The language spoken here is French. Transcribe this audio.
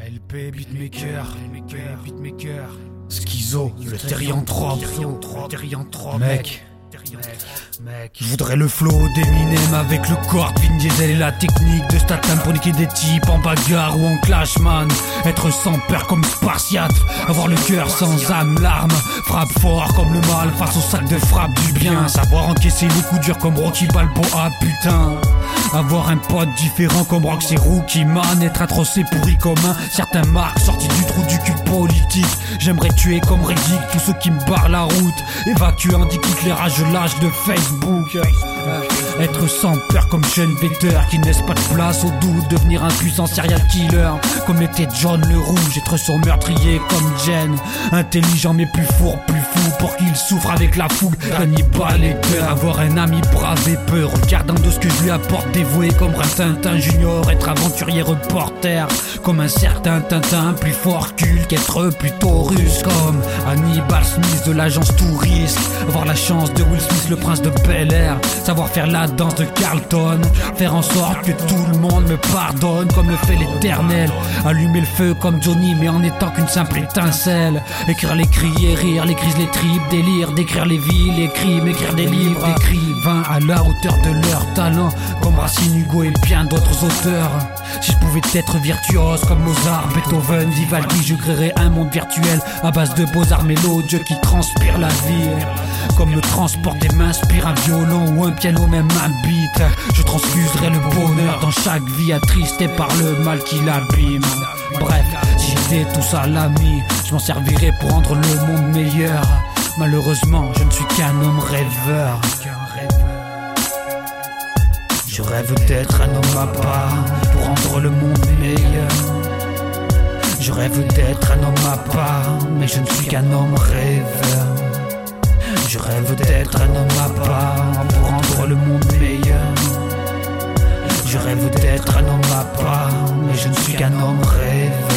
LP beatmaker, beatmaker, Schizo, le terrianthrope, le terrianthrope, mec. Mec, je voudrais le flow d'Eminem avec le corps Vin Diesel et la technique de Statham pour niquer des types en bagarre ou en clash man Être sans peur comme Spartiate. Avoir le cœur sans âme, larme Frappe fort comme le mal face au sac de frappe du bien. Savoir encaisser les coups durs comme Rocky Balboa putain avoir un pote différent comme Roxy Rookie Man Être atrocé pourri comme un certain marque Sorti du trou du cul politique. J'aimerais tuer comme Reddick tous ceux qui me barrent la route. Évacuer en éclairage lâche de Facebook. Être sans peur comme Sean Vetter Qui ne laisse pas de place au doute. Devenir un puissant serial killer Comme était John le Rouge. Être son meurtrier comme Jen Intelligent mais plus fort, plus Pour qu'il souffre avec la fougue. Cannibal et peur Avoir un ami brave et peu. Regardant de ce que je lui apporte Dévoué comme un Tintin Junior Être aventurier reporter. Comme un certain Tintin Plus fort qu'Hulk Être plutôt russe. Comme Hannibal Smith de l'agence Touriste. Avoir la chance de Will Smith le prince de Bel Air. Savoir faire la danse de Carlton. Faire en sorte que tout le monde me pardonne. Comme le fait l'éternel. Allumer le feu comme Johnny mais en étant qu'une simple étincelle. Écrire les cris et rire, les crises, les délire Décrire les vies, les crimes, écrire des livres. Écrivain à la hauteur de leur talent Comme Racine, Hugo et bien d'autres auteurs. Si je pouvais être virtuose comme Mozart, Beethoven, Vivaldi Je créerais un monde virtuel à base de beaux-arts mélodieux qui transpirent la vie. Comme le transport des mains inspire un violon ou un piano même un beat Je transfuserai le bonheur dans chaque vie attristé par le mal qui l'abîme. Bref, si j'étais tout ça l'ami Je m'en servirais pour rendre le monde meilleur Malheureusement, je ne suis qu'un homme rêveur Je rêve d'être un homme à part Pour rendre le monde meilleur Je rêve d'être un homme à part Mais je ne suis qu'un homme rêveur je rêve d'être un homme à part pour rendre le monde meilleur. Je rêve d'être un homme à part, mais je ne suis qu'un homme rêveur.